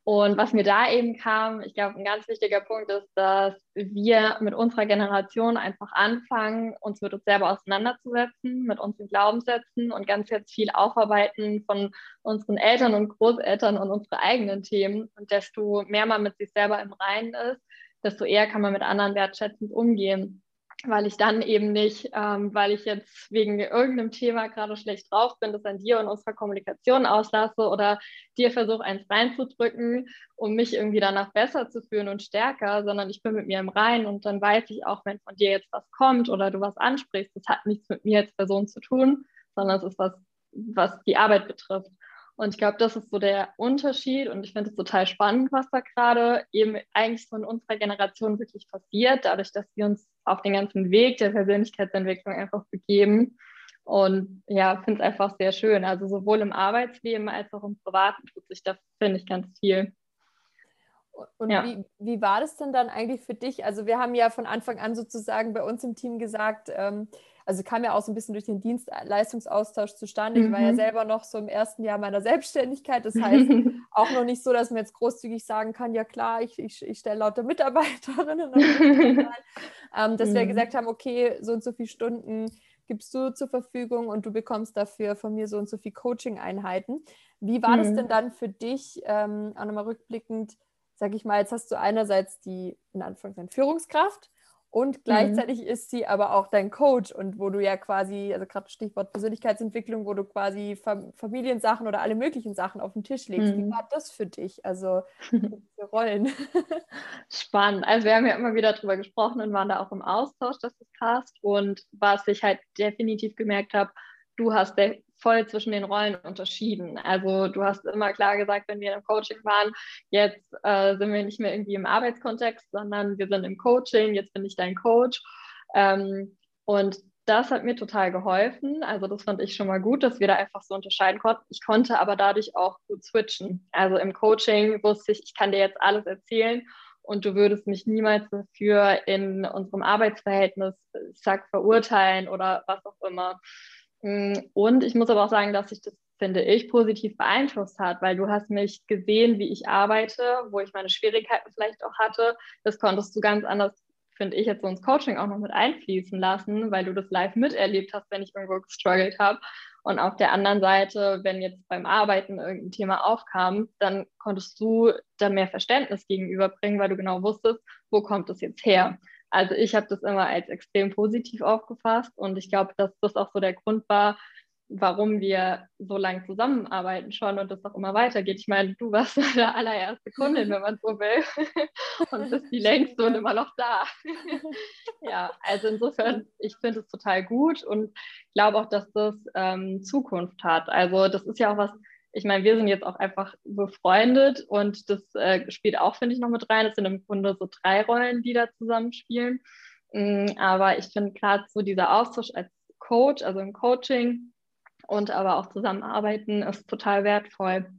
Und was mir da eben kam, ich glaube, ein ganz wichtiger Punkt ist, dass wir mit unserer Generation einfach anfangen, uns mit uns selber auseinanderzusetzen, mit unseren Glaubenssätzen und ganz jetzt viel aufarbeiten von unseren Eltern und Großeltern und unsere eigenen Themen. Und desto mehr man mit sich selber im Reinen ist, desto eher kann man mit anderen wertschätzend umgehen weil ich dann eben nicht, ähm, weil ich jetzt wegen irgendeinem Thema gerade schlecht drauf bin, das an dir und unserer Kommunikation auslasse oder dir versuche, eins reinzudrücken, um mich irgendwie danach besser zu fühlen und stärker, sondern ich bin mit mir im Rein und dann weiß ich auch, wenn von dir jetzt was kommt oder du was ansprichst, das hat nichts mit mir als Person zu tun, sondern es ist was, was die Arbeit betrifft. Und ich glaube, das ist so der Unterschied und ich finde es total spannend, was da gerade eben eigentlich so in unserer Generation wirklich passiert, dadurch, dass wir uns auf den ganzen Weg der Persönlichkeitsentwicklung einfach begeben. Und ja, finde es einfach sehr schön. Also sowohl im Arbeitsleben als auch im Privaten tut sich da, finde ich, ganz viel. Und ja. wie, wie war das denn dann eigentlich für dich? Also wir haben ja von Anfang an sozusagen bei uns im Team gesagt, ähm, also kam ja auch so ein bisschen durch den Dienstleistungsaustausch zustande. Ich war ja mhm. selber noch so im ersten Jahr meiner Selbstständigkeit. Das heißt auch noch nicht so, dass man jetzt großzügig sagen kann, ja klar, ich, ich, ich stelle lauter Mitarbeiterinnen. ähm, dass mhm. wir gesagt haben, okay, so und so viele Stunden gibst du zur Verfügung und du bekommst dafür von mir so und so viele Coaching-Einheiten. Wie war mhm. das denn dann für dich, ähm, auch nochmal rückblickend, sag ich mal, jetzt hast du einerseits die, in Anführungszeichen, Führungskraft und mhm. gleichzeitig mhm. ist sie aber auch dein Coach und wo du ja quasi, also gerade Stichwort Persönlichkeitsentwicklung, wo du quasi Familiensachen oder alle möglichen Sachen auf den Tisch legst. Mhm. Wie war das für dich? Also für Rollen. Spannend. Also wir haben ja immer wieder darüber gesprochen und waren da auch im Austausch, dass das passt. Und was ich halt definitiv gemerkt habe, du hast voll zwischen den Rollen unterschieden. Also du hast immer klar gesagt, wenn wir im Coaching waren, jetzt äh, sind wir nicht mehr irgendwie im Arbeitskontext, sondern wir sind im Coaching, jetzt bin ich dein Coach. Ähm, und das hat mir total geholfen. Also das fand ich schon mal gut, dass wir da einfach so unterscheiden konnten. Ich konnte aber dadurch auch gut switchen. Also im Coaching wusste ich, ich kann dir jetzt alles erzählen und du würdest mich niemals dafür in unserem Arbeitsverhältnis, sag, verurteilen oder was auch immer. Mm, und ich muss aber auch sagen, dass sich das, finde ich, positiv beeinflusst hat, weil du hast mich gesehen, wie ich arbeite, wo ich meine Schwierigkeiten vielleicht auch hatte. Das konntest du ganz anders, finde ich, jetzt so ins Coaching auch noch mit einfließen lassen, weil du das live miterlebt hast, wenn ich irgendwo gestruggelt habe. Und auf der anderen Seite, wenn jetzt beim Arbeiten irgendein Thema aufkam, dann konntest du da mehr Verständnis gegenüberbringen, weil du genau wusstest, wo kommt es jetzt her. Also ich habe das immer als extrem positiv aufgefasst und ich glaube, dass das auch so der Grund war, warum wir so lange zusammenarbeiten schon und das auch immer weitergeht. Ich meine, du warst der allererste Kundin, wenn man so will, und bist die längste und immer noch da. ja, also insofern, ich finde es total gut und glaube auch, dass das ähm, Zukunft hat. Also das ist ja auch was, ich meine, wir sind jetzt auch einfach befreundet und das äh, spielt auch, finde ich, noch mit rein. Es sind im Grunde so drei Rollen, die da zusammenspielen. Mhm, aber ich finde gerade so dieser Austausch als Coach, also im Coaching und aber auch zusammenarbeiten, ist total wertvoll.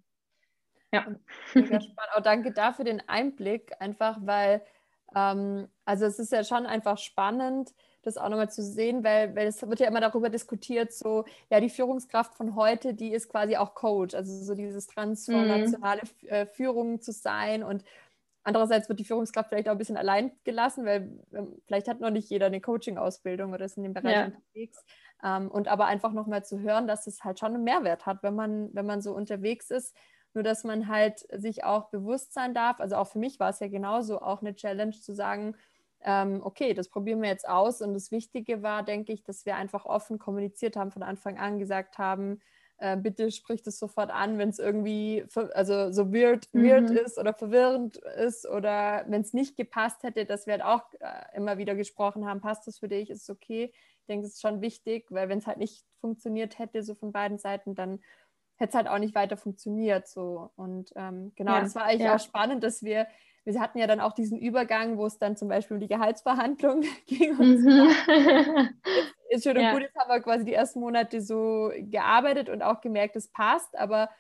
Ja. Mega spannend. Auch danke dafür den Einblick, einfach weil, ähm, also es ist ja schon einfach spannend, das auch nochmal zu sehen, weil, weil es wird ja immer darüber diskutiert, so, ja, die Führungskraft von heute, die ist quasi auch Coach, also so dieses transformationale mhm. Äh, Führung zu sein und andererseits wird die Führungskraft vielleicht auch ein bisschen allein gelassen, weil ähm, vielleicht hat noch nicht jeder eine Coaching-Ausbildung oder ist in dem Bereich ja. unterwegs. Ähm, und aber einfach nochmal zu hören, dass es halt schon einen Mehrwert hat, wenn man, wenn man so unterwegs ist. Nur dass man halt sich auch bewusst sein darf. Also auch für mich war es ja genauso auch eine Challenge zu sagen, ähm, okay, das probieren wir jetzt aus. Und das Wichtige war, denke ich, dass wir einfach offen kommuniziert haben, von Anfang an gesagt haben, äh, bitte sprich das sofort an, wenn es irgendwie also so weird, mhm. weird ist oder verwirrend ist oder wenn es nicht gepasst hätte, dass wir halt auch äh, immer wieder gesprochen haben, passt das für dich, ist es okay. Ich denke, das ist schon wichtig, weil wenn es halt nicht funktioniert hätte, so von beiden Seiten, dann hätte es halt auch nicht weiter funktioniert. So. Und ähm, genau, ja, das war eigentlich ja. auch spannend, dass wir wir hatten ja dann auch diesen Übergang, wo es dann zum Beispiel um die Gehaltsverhandlung ging. Und mhm. ist schön und ja. gut, jetzt haben wir quasi die ersten Monate so gearbeitet und auch gemerkt, es passt, aber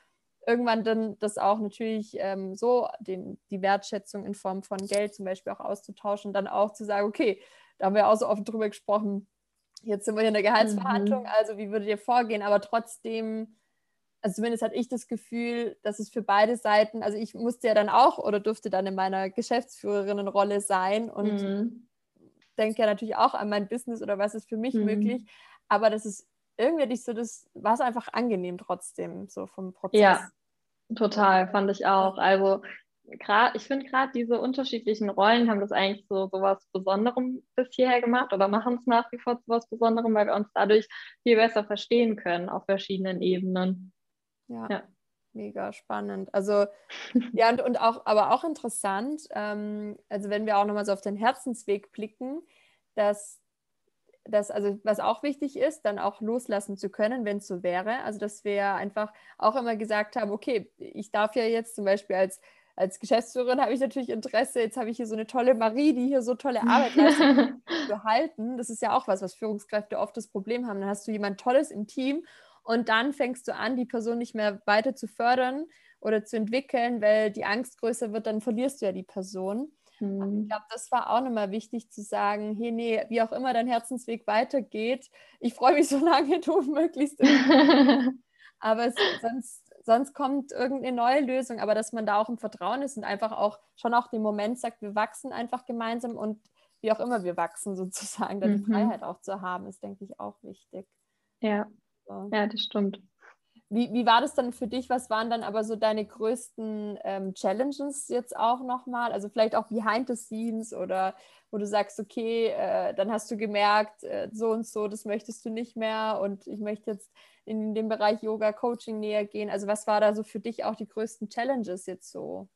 irgendwann dann das auch natürlich ähm, so, den, die Wertschätzung in Form von Geld zum Beispiel auch auszutauschen, dann auch zu sagen, okay, da haben wir auch so oft drüber gesprochen, jetzt sind wir hier in der Gehaltsverhandlung, mhm. also wie würdet ihr vorgehen, aber trotzdem also zumindest hatte ich das Gefühl, dass es für beide Seiten, also ich musste ja dann auch oder durfte dann in meiner Geschäftsführerinnenrolle sein und mhm. denke ja natürlich auch an mein Business oder was ist für mich mhm. möglich, aber das ist irgendwie nicht so, das war es einfach angenehm trotzdem, so vom Prozess. Ja, total, fand ich auch. Also gerade, ich finde gerade diese unterschiedlichen Rollen haben das eigentlich so, so was Besonderem bis hierher gemacht oder machen es nach wie vor zu was Besonderem, weil wir uns dadurch viel besser verstehen können auf verschiedenen Ebenen. Ja. ja. Mega spannend. Also, ja, und, und auch, aber auch interessant, ähm, also wenn wir auch nochmal so auf den Herzensweg blicken, dass das, also was auch wichtig ist, dann auch loslassen zu können, wenn es so wäre. Also, dass wir einfach auch immer gesagt haben, okay, ich darf ja jetzt zum Beispiel als, als Geschäftsführerin habe ich natürlich Interesse, jetzt habe ich hier so eine tolle Marie, die hier so tolle Arbeit leistet, zu halten. Das ist ja auch was, was Führungskräfte oft das Problem haben. Dann hast du jemand Tolles im Team und dann fängst du an, die Person nicht mehr weiter zu fördern oder zu entwickeln, weil die Angst größer wird, dann verlierst du ja die Person. Mhm. Ich glaube, das war auch nochmal wichtig zu sagen, hey, nee, wie auch immer dein Herzensweg weitergeht, ich freue mich, solange du möglichst. aber es, sonst, sonst kommt irgendeine neue Lösung, aber dass man da auch im Vertrauen ist und einfach auch schon auch den Moment sagt, wir wachsen einfach gemeinsam und wie auch immer wir wachsen, sozusagen, da mhm. die Freiheit auch zu haben, ist, denke ich, auch wichtig. Ja, so. Ja, das stimmt. Wie, wie war das dann für dich? Was waren dann aber so deine größten ähm, Challenges jetzt auch nochmal? Also vielleicht auch behind the scenes oder wo du sagst, okay, äh, dann hast du gemerkt, äh, so und so, das möchtest du nicht mehr und ich möchte jetzt in den Bereich Yoga, Coaching näher gehen. Also was war da so für dich auch die größten Challenges jetzt so?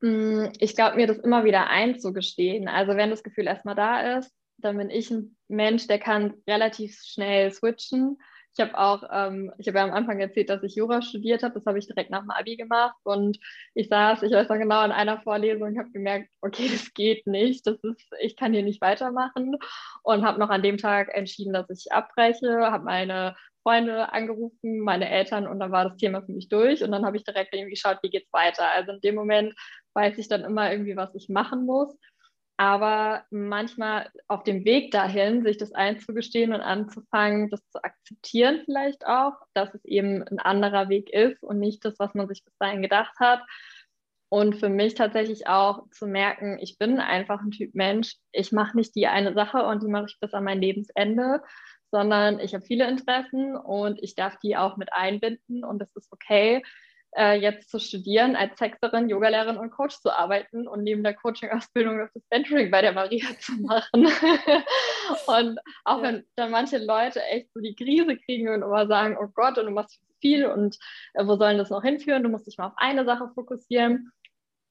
Mm, ich glaube, mir das immer wieder einzugestehen. Also wenn das Gefühl erstmal da ist, dann bin ich ein Mensch, der kann relativ schnell switchen ich habe auch, ähm, ich habe ja am Anfang erzählt, dass ich Jura studiert habe. Das habe ich direkt nach dem Abi gemacht. Und ich saß, ich weiß noch genau, in einer Vorlesung und habe gemerkt, okay, das geht nicht. Das ist, ich kann hier nicht weitermachen. Und habe noch an dem Tag entschieden, dass ich abbreche, habe meine Freunde angerufen, meine Eltern und dann war das Thema für mich durch und dann habe ich direkt irgendwie geschaut, wie geht es weiter. Also in dem Moment weiß ich dann immer irgendwie, was ich machen muss. Aber manchmal auf dem Weg dahin, sich das einzugestehen und anzufangen, das zu akzeptieren vielleicht auch, dass es eben ein anderer Weg ist und nicht das, was man sich bis dahin gedacht hat. Und für mich tatsächlich auch zu merken, ich bin einfach ein Typ Mensch. Ich mache nicht die eine Sache und die mache ich bis an mein Lebensende, sondern ich habe viele Interessen und ich darf die auch mit einbinden und das ist okay äh, jetzt zu studieren, als Sexerin, Yogalehrerin und Coach zu arbeiten und neben der Coaching-Ausbildung noch das Mentoring bei der Maria zu machen. und auch ja. wenn dann manche Leute echt so die Krise kriegen und immer sagen, oh Gott, und du machst viel und äh, wo sollen das noch hinführen? Du musst dich mal auf eine Sache fokussieren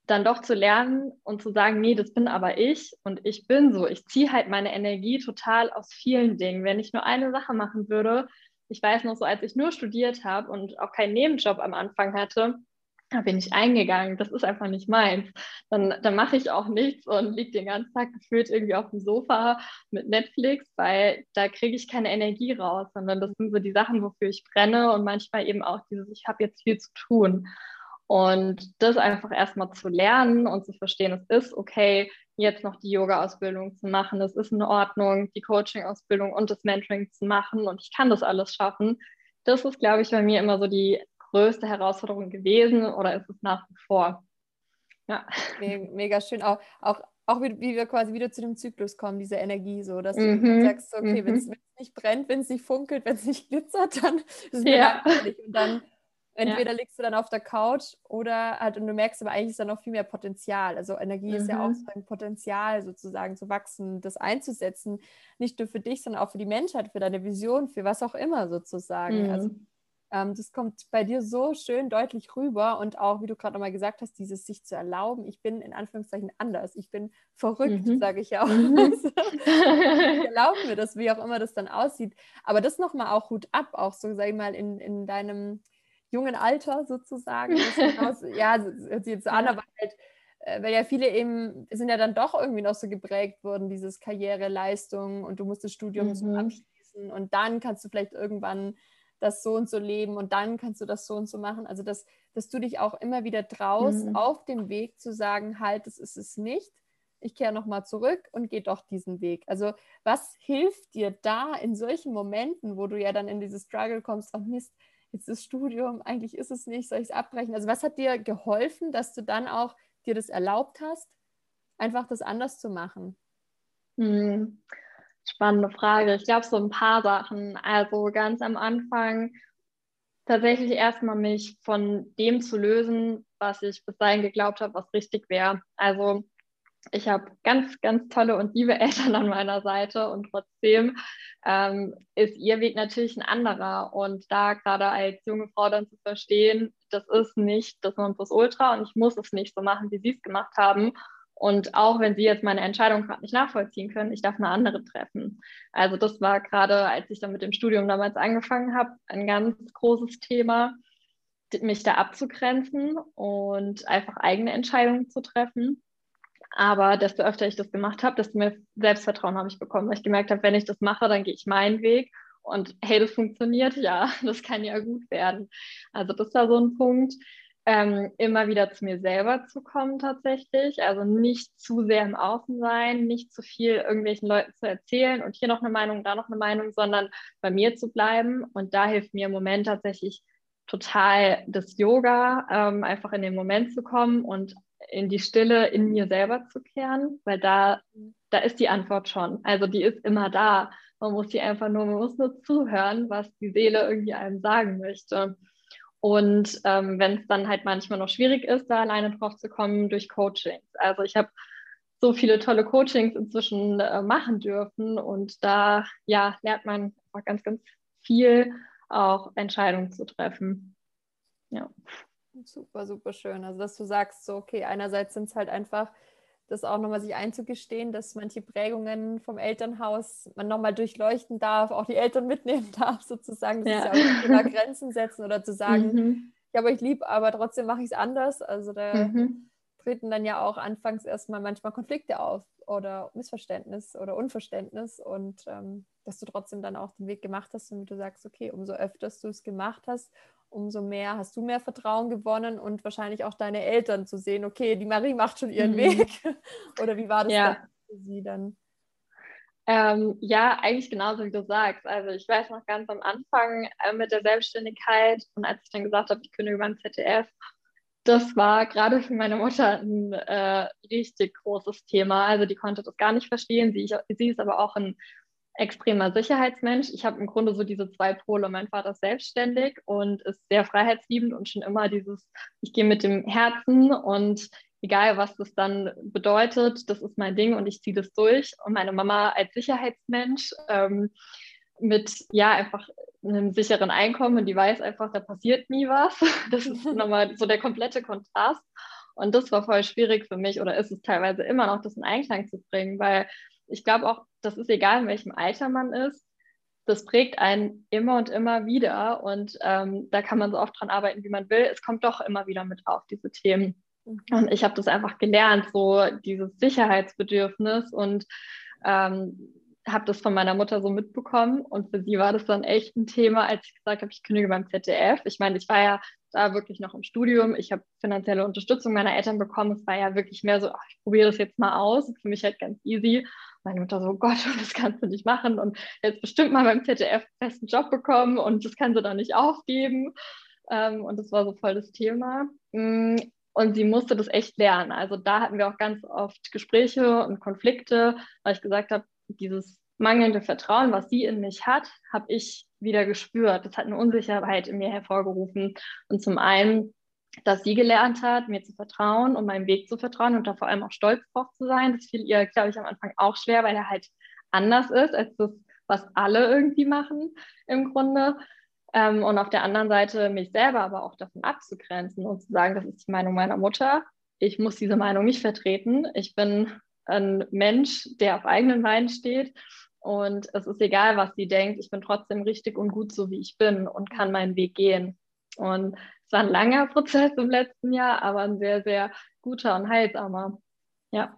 dann doch zu lernen und zu sagen, nee, das bin aber ich und ich bin so. Ich ziehe halt meine Energie total aus vielen Dingen. Wenn ich nur eine Sache machen würde, ich weiß noch so, als ich nur studiert habe und auch keinen Nebenjob am Anfang hatte, da bin ich eingegangen. Das ist einfach nicht meins. Dann, dann mache ich auch nichts und liege den ganzen Tag gefühlt irgendwie auf dem Sofa mit Netflix, weil da kriege ich keine Energie raus, sondern das sind so die Sachen, wofür ich brenne und manchmal eben auch dieses, ich habe jetzt viel zu tun. Und das einfach erstmal zu lernen und zu verstehen, es ist okay, jetzt noch die Yoga-Ausbildung zu machen. Es ist in Ordnung, die Coaching-Ausbildung und das Mentoring zu machen und ich kann das alles schaffen. Das ist, glaube ich, bei mir immer so die größte Herausforderung gewesen oder ist es nach wie vor. Ja. Mega schön. Auch, auch, auch wie, wie wir quasi wieder zu dem Zyklus kommen, diese Energie, so dass mhm. du sagst, okay, mhm. wenn es nicht brennt, wenn es nicht funkelt, wenn es nicht glitzert, dann ist es ja. langweilig. Und dann Entweder ja. liegst du dann auf der Couch oder halt, und du merkst aber eigentlich ist da noch viel mehr Potenzial. Also Energie mhm. ist ja auch mhm. so ein Potenzial sozusagen zu wachsen, das einzusetzen. Nicht nur für dich, sondern auch für die Menschheit, für deine Vision, für was auch immer sozusagen. Also, mhm. Also ähm, das kommt bei dir so schön deutlich rüber und auch, wie du gerade nochmal gesagt hast, dieses sich zu erlauben, ich bin in Anführungszeichen anders, ich bin verrückt, mhm. sage ich ja auch. Mhm. ich erlaube mir das, wie auch immer das dann aussieht. Aber das nochmal auch Hut ab, auch so, sag ich mal, in, in deinem jungen Alter sozusagen. Hinaus, ja, hört sich jetzt so an, aber halt, äh, weil ja viele eben sind ja dann doch irgendwie noch so geprägt worden, dieses Karriere, Leistung und du musst das Studium mhm. so abschließen und dann kannst du vielleicht irgendwann das so und so leben und dann kannst du das so und so machen. Also, dass, dass du dich auch immer wieder traust, mhm. auf dem Weg zu sagen, halt, das ist es nicht. Ich kehre nochmal zurück und gehe doch diesen Weg. Also, was hilft dir da in solchen Momenten, wo du ja dann in dieses Struggle kommst, ach Mist, jetzt das Studium, eigentlich ist es nicht, soll ich es abbrechen? Also was hat dir geholfen, dass du dann auch dir das erlaubt hast, einfach das anders zu machen? Hm. Spannende Frage. Ich glaube, so ein paar Sachen. Also ganz am Anfang tatsächlich erstmal mich von dem zu lösen, was ich bis dahin geglaubt habe, was richtig wäre. Also ich habe ganz, ganz tolle und liebe Eltern an meiner Seite und trotzdem ähm, ist ihr Weg natürlich ein anderer. Und da gerade als junge Frau dann zu verstehen, das ist nicht das Nonplusultra und ich muss es nicht so machen, wie sie es gemacht haben. Und auch wenn sie jetzt meine Entscheidung gerade nicht nachvollziehen können, ich darf eine andere treffen. Also das war gerade, als ich dann mit dem Studium damals angefangen habe, ein ganz großes Thema, mich da abzugrenzen und einfach eigene Entscheidungen zu treffen. Aber desto öfter ich das gemacht habe, desto mehr Selbstvertrauen habe ich bekommen, weil ich gemerkt habe, wenn ich das mache, dann gehe ich meinen Weg. Und hey, das funktioniert ja, das kann ja gut werden. Also das war so ein Punkt. ähm, immer wieder zu mir selber zu kommen tatsächlich. Also nicht zu sehr im Außen sein, nicht zu viel irgendwelchen Leuten zu erzählen und hier noch eine Meinung, da noch eine Meinung, sondern bei mir zu bleiben. Und da hilft mir im Moment tatsächlich total das Yoga, ähm, einfach in den Moment zu kommen und in die Stille in mir selber zu kehren, weil da, da ist die Antwort schon. Also die ist immer da. Man muss die einfach nur, man muss nur zuhören, was die Seele irgendwie einem sagen möchte. Und ähm, wenn es dann halt manchmal noch schwierig ist, da alleine drauf zu kommen durch Coachings. Also ich habe so viele tolle Coachings inzwischen äh, machen dürfen und da ja lernt man einfach ganz, ganz viel auch Entscheidungen zu treffen. Ja. Super, super schön. Also dass du sagst, so okay, einerseits sind es halt einfach das auch nochmal sich einzugestehen, dass manche Prägungen vom Elternhaus man nochmal durchleuchten darf, auch die Eltern mitnehmen darf, sozusagen. Das ja. ist ja auch immer Grenzen setzen oder zu sagen, mhm. ja, aber ich liebe, aber trotzdem mache ich es anders. Also da mhm. treten dann ja auch anfangs erstmal manchmal Konflikte auf oder Missverständnis oder Unverständnis und ähm, dass du trotzdem dann auch den Weg gemacht hast und du sagst, okay, umso öfters du es gemacht hast, umso mehr hast du mehr Vertrauen gewonnen und wahrscheinlich auch deine Eltern zu sehen, okay, die Marie macht schon ihren mhm. Weg. Oder wie war das ja. für sie dann? Ähm, ja, eigentlich genauso wie du sagst. Also ich weiß noch ganz am Anfang äh, mit der Selbstständigkeit und als ich dann gesagt habe, ich kündige beim ZDF, das war gerade für meine Mutter ein äh, richtig großes Thema. Also die konnte das gar nicht verstehen. Sie, sie ist aber auch ein extremer Sicherheitsmensch. Ich habe im Grunde so diese zwei Pole. Mein Vater ist selbstständig und ist sehr freiheitsliebend und schon immer dieses, ich gehe mit dem Herzen und egal was das dann bedeutet, das ist mein Ding und ich ziehe das durch. Und meine Mama als Sicherheitsmensch ähm, mit ja einfach einem sicheren Einkommen, die weiß einfach, da passiert nie was. Das ist nochmal so der komplette Kontrast. Und das war voll schwierig für mich oder ist es teilweise immer noch, das in Einklang zu bringen, weil ich glaube auch, das ist egal, in welchem Alter man ist, das prägt einen immer und immer wieder und ähm, da kann man so oft dran arbeiten, wie man will. Es kommt doch immer wieder mit auf, diese Themen. Mhm. Und ich habe das einfach gelernt, so dieses Sicherheitsbedürfnis und ähm, habe das von meiner Mutter so mitbekommen und für sie war das dann echt ein Thema, als ich gesagt habe, ich kündige beim ZDF. Ich meine, ich war ja da wirklich noch im Studium, ich habe finanzielle Unterstützung meiner Eltern bekommen. Es war ja wirklich mehr so, ach, ich probiere das jetzt mal aus. Für mich halt ganz easy. Meine Mutter so, oh Gott, das kannst du nicht machen und jetzt bestimmt mal beim ZDF festen Job bekommen und das kann sie doch nicht aufgeben. Ähm, und das war so voll das Thema. Mm, und sie musste das echt lernen. Also da hatten wir auch ganz oft Gespräche und Konflikte, weil ich gesagt habe, dieses mangelnde Vertrauen, was sie in mich hat, habe ich wieder gespürt. Das hat eine Unsicherheit in mir hervorgerufen. Und zum einen, dass sie gelernt hat, mir zu vertrauen und meinem Weg zu vertrauen und da vor allem auch stolz drauf zu sein. Das fiel ihr, glaube ich, am Anfang auch schwer, weil er halt anders ist als das, was alle irgendwie machen im Grunde. Ähm, und auf der anderen Seite mich selber aber auch davon abzugrenzen und zu sagen, das ist die Meinung meiner Mutter. Ich muss diese Meinung nicht vertreten. Ich bin ein Mensch, der auf eigenen Beinen steht. Und es ist egal, was sie denkt. Ich bin trotzdem richtig und gut so, wie ich bin und kann meinen Weg gehen. Und es war ein langer Prozess im letzten Jahr, aber ein sehr, sehr guter und heilsamer. Ja.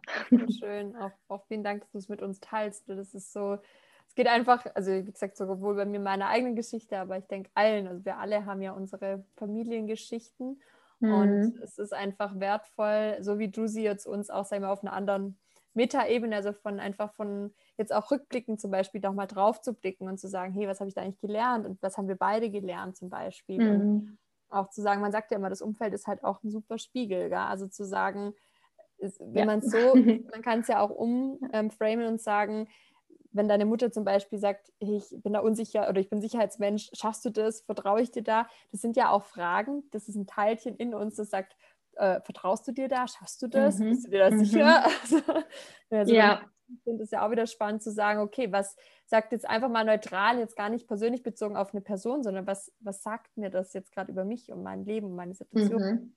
Schön. Auch, auch vielen Dank, dass du es mit uns teilst. Das ist so, es geht einfach, also wie gesagt, sowohl bei mir meine eigene Geschichte, aber ich denke allen, also wir alle haben ja unsere Familiengeschichten. Mhm. Und es ist einfach wertvoll, so wie du sie jetzt uns auch, sagen wir, auf einer anderen Metaebene, also von einfach von jetzt auch rückblickend zum Beispiel doch mal drauf zu blicken und zu sagen, hey, was habe ich da eigentlich gelernt und was haben wir beide gelernt zum Beispiel. Mhm. Auch zu sagen, man sagt ja immer, das Umfeld ist halt auch ein super Spiegel, gell? also zu sagen, wenn ja. man so, man kann es ja auch umframen ähm, und sagen, wenn deine Mutter zum Beispiel sagt, ich bin da unsicher oder ich bin Sicherheitsmensch, schaffst du das, vertraue ich dir da? Das sind ja auch Fragen, das ist ein Teilchen in uns, das sagt, äh, vertraust du dir da, schaffst du das, mhm. bist du dir da mhm. sicher? Also, also ja. Ich finde es ja auch wieder spannend zu sagen, okay, was sagt jetzt einfach mal neutral, jetzt gar nicht persönlich bezogen auf eine Person, sondern was, was sagt mir das jetzt gerade über mich und mein Leben meine Situation? Mhm.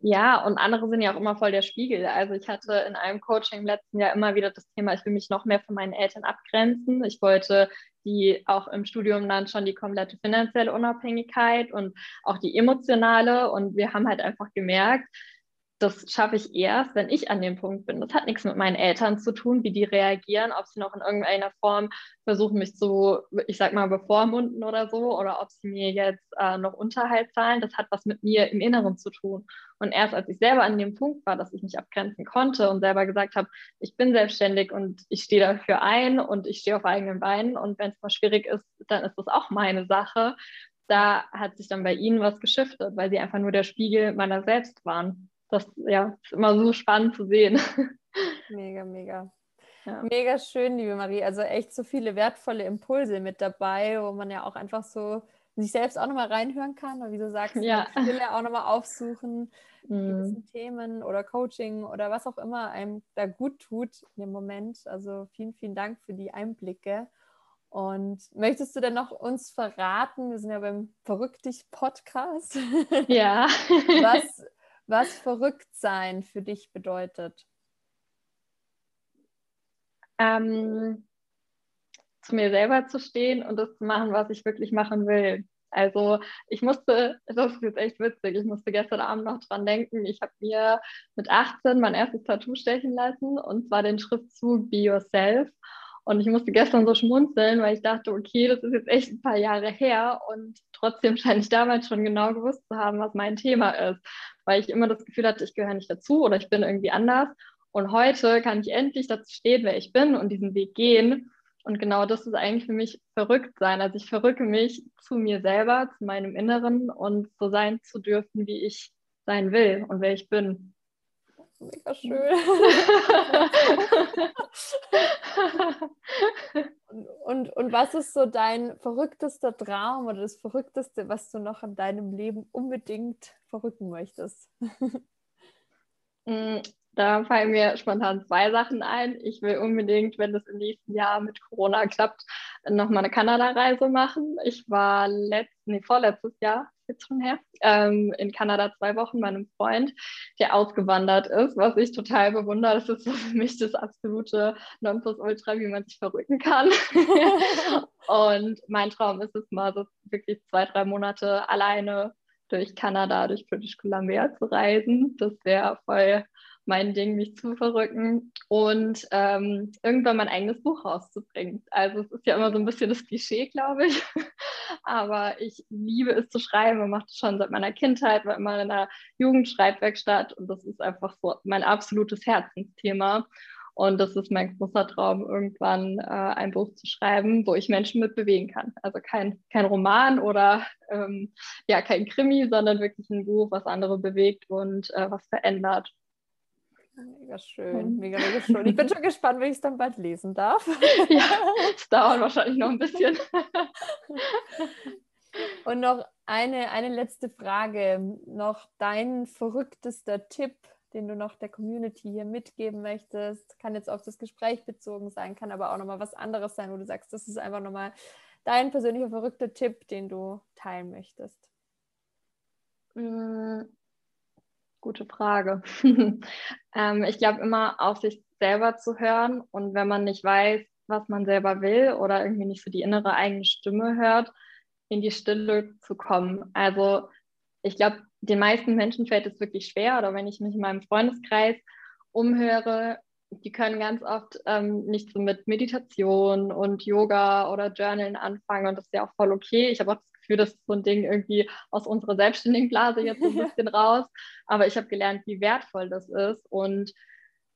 Ja, und andere sind ja auch immer voll der Spiegel. Also ich hatte in einem Coaching im letzten Jahr immer wieder das Thema, ich will mich noch mehr von meinen Eltern abgrenzen. Ich wollte die auch im Studium dann schon die komplette finanzielle Unabhängigkeit und auch die emotionale. Und wir haben halt einfach gemerkt, das schaffe ich erst, wenn ich an dem Punkt bin. Das hat nichts mit meinen Eltern zu tun, wie die reagieren, ob sie noch in irgendeiner Form versuchen, mich zu, ich sag mal, bevormunden oder so, oder ob sie mir jetzt äh, noch Unterhalt zahlen. Das hat was mit mir im Inneren zu tun. Und erst als ich selber an dem Punkt war, dass ich mich abgrenzen konnte und selber gesagt habe, ich bin selbstständig und ich stehe dafür ein und ich stehe auf eigenen Beinen und wenn es mal schwierig ist, dann ist das auch meine Sache. Da hat sich dann bei ihnen was geschiftet, weil sie einfach nur der Spiegel meiner selbst waren das ja, ist immer so spannend zu sehen. Mega, mega. Ja. Mega schön, liebe Marie. Also echt so viele wertvolle Impulse mit dabei, wo man ja auch einfach so sich selbst auch nochmal reinhören kann. Und wie du sagst, ja. Stille auch nochmal aufsuchen, mhm. Themen oder Coaching oder was auch immer einem da gut tut in dem Moment. Also vielen, vielen Dank für die Einblicke. Und möchtest du denn noch uns verraten, wir sind ja beim Verrückt dich Podcast. Ja. was, was Verrücktsein für dich bedeutet? Ähm, zu mir selber zu stehen und das zu machen, was ich wirklich machen will. Also ich musste, das ist jetzt echt witzig, ich musste gestern Abend noch dran denken, ich habe mir mit 18 mein erstes Tattoo stechen lassen und zwar den Schriftzug Be Yourself. Und ich musste gestern so schmunzeln, weil ich dachte, okay, das ist jetzt echt ein paar Jahre her und trotzdem scheine ich damals schon genau gewusst zu haben, was mein Thema ist, weil ich immer das Gefühl hatte, ich gehöre nicht dazu oder ich bin irgendwie anders. Und heute kann ich endlich dazu stehen, wer ich bin und diesen Weg gehen. Und genau das ist eigentlich für mich verrückt sein. Also ich verrücke mich zu mir selber, zu meinem Inneren und so sein zu dürfen, wie ich sein will und wer ich bin. Mega schön. und, und, und was ist so dein verrücktester Traum oder das Verrückteste, was du noch in deinem Leben unbedingt verrücken möchtest? Mm, da fallen mir spontan zwei Sachen ein. Ich will unbedingt, wenn es im nächsten Jahr mit Corona klappt, nochmal eine Kanada-Reise machen. Ich war letzt, nee, vorletztes Jahr, jetzt schon her, ähm, in Kanada zwei Wochen mit einem Freund, der ausgewandert ist, was ich total bewundere. Das ist so für mich das absolute Nonplusultra, wie man sich verrücken kann. Und mein Traum ist es mal, so wirklich zwei, drei Monate alleine durch Kanada, durch British Columbia zu reisen. Das wäre voll mein Ding, mich zu verrücken und ähm, irgendwann mein eigenes Buch rauszubringen. Also es ist ja immer so ein bisschen das Klischee, glaube ich. Aber ich liebe es zu schreiben und mache das schon seit meiner Kindheit, war immer in einer Jugendschreibwerkstatt und das ist einfach so mein absolutes Herzensthema. Und das ist mein großer Traum, irgendwann äh, ein Buch zu schreiben, wo ich Menschen mit bewegen kann. Also kein, kein Roman oder ähm, ja, kein Krimi, sondern wirklich ein Buch, was andere bewegt und äh, was verändert. Mega schön, mega, mega schön. Ich bin schon gespannt, wenn ich es dann bald lesen darf. ja, es dauert wahrscheinlich noch ein bisschen. Und noch eine, eine letzte Frage. Noch dein verrücktester Tipp den du noch der Community hier mitgeben möchtest? Kann jetzt auf das Gespräch bezogen sein, kann aber auch nochmal was anderes sein, wo du sagst, das ist einfach nochmal dein persönlicher verrückter Tipp, den du teilen möchtest. Mhm. Gute Frage. ähm, ich glaube immer auf sich selber zu hören und wenn man nicht weiß, was man selber will oder irgendwie nicht so die innere eigene Stimme hört, in die Stille zu kommen. Also ich glaube, den meisten Menschen fällt es wirklich schwer oder wenn ich mich in meinem Freundeskreis umhöre, die können ganz oft ähm, nicht so mit Meditation und Yoga oder Journalen anfangen und das ist ja auch voll okay. Ich habe auch das Gefühl, das ist so ein Ding irgendwie aus unserer selbstständigen Blase jetzt so ein bisschen raus, aber ich habe gelernt, wie wertvoll das ist und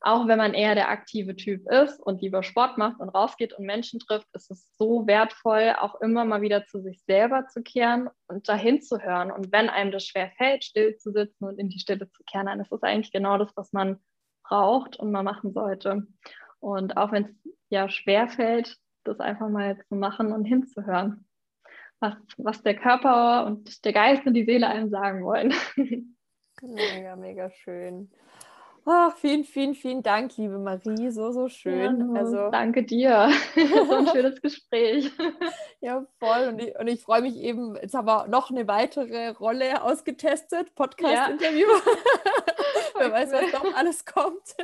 auch wenn man eher der aktive Typ ist und lieber Sport macht und rausgeht und Menschen trifft, ist es so wertvoll, auch immer mal wieder zu sich selber zu kehren und dahin zu hören. Und wenn einem das schwer fällt, still zu sitzen und in die Stille zu kehren, dann ist es eigentlich genau das, was man braucht und man machen sollte. Und auch wenn es ja schwer fällt, das einfach mal zu machen und hinzuhören, was, was der Körper und der Geist und die Seele einem sagen wollen. Mega, mega schön. Ach, vielen, vielen, vielen Dank, liebe Marie. So, so schön. Ja, also, danke dir. so ein schönes Gespräch. ja, voll. Und ich, und ich freue mich eben, jetzt haben wir noch eine weitere Rolle ausgetestet, Podcast-Interview. Ja. Wer weiß, was noch alles kommt.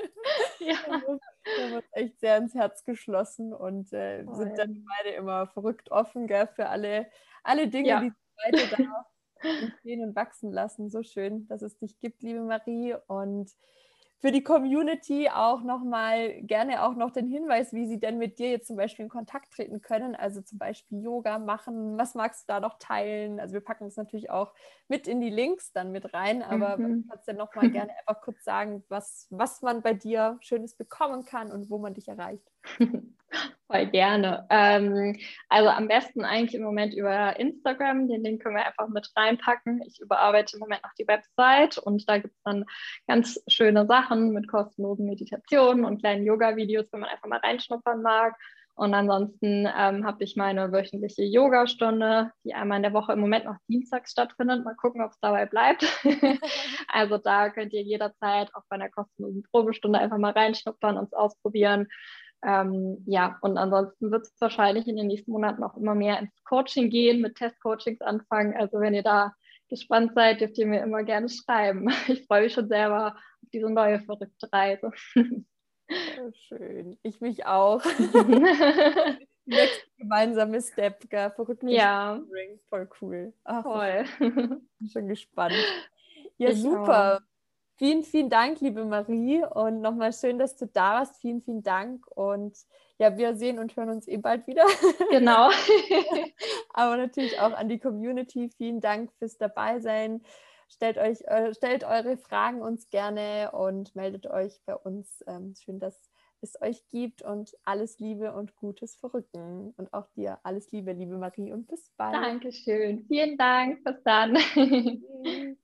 Ja. Also, wir haben uns echt sehr ins Herz geschlossen und äh, sind dann beide immer verrückt offen gell, für alle, alle Dinge, ja. die beide da entstehen und wachsen lassen. So schön, dass es dich gibt, liebe Marie. Und für die Community auch nochmal gerne auch noch den Hinweis, wie sie denn mit dir jetzt zum Beispiel in Kontakt treten können. Also zum Beispiel Yoga machen. Was magst du da noch teilen? Also wir packen es natürlich auch mit in die Links dann mit rein, aber mhm. kannst du nochmal gerne einfach kurz sagen, was, was man bei dir Schönes bekommen kann und wo man dich erreicht. Voll gerne. Ähm, also am besten eigentlich im Moment über Instagram. Den Link können wir einfach mit reinpacken. Ich überarbeite im Moment noch die Website und da gibt es dann ganz schöne Sachen mit kostenlosen Meditationen und kleinen Yoga-Videos, wenn man einfach mal reinschnuppern mag. Und ansonsten ähm, habe ich meine wöchentliche Yogastunde, die einmal in der Woche im Moment noch dienstags stattfindet. Mal gucken, ob es dabei bleibt. also da könnt ihr jederzeit auch bei einer kostenlosen Probestunde einfach mal reinschnuppern, und es ausprobieren. Ähm, ja, und ansonsten wird es wahrscheinlich in den nächsten Monaten auch immer mehr ins Coaching gehen, mit Testcoachings anfangen. Also wenn ihr da gespannt seid, dürft ihr mir immer gerne schreiben. Ich freue mich schon selber auf diese neue verrückte Reise. Oh, schön. Ich mich auch. Nächste gemeinsame Step, verrückt. Ja. Voll cool. Ach, Voll. Bin schon gespannt. Ja, ich super. Auch. Vielen, vielen Dank, liebe Marie. Und nochmal schön, dass du da warst. Vielen, vielen Dank. Und ja, wir sehen und hören uns eh bald wieder. Genau. Aber natürlich auch an die Community. Vielen Dank fürs Dabeisein. Stellt, euch, äh, stellt eure Fragen uns gerne und meldet euch bei uns. Ähm, schön, dass es euch gibt und alles Liebe und Gutes für Rücken. Und auch dir alles Liebe, liebe Marie, und bis bald. Dankeschön. Vielen Dank. Bis dann.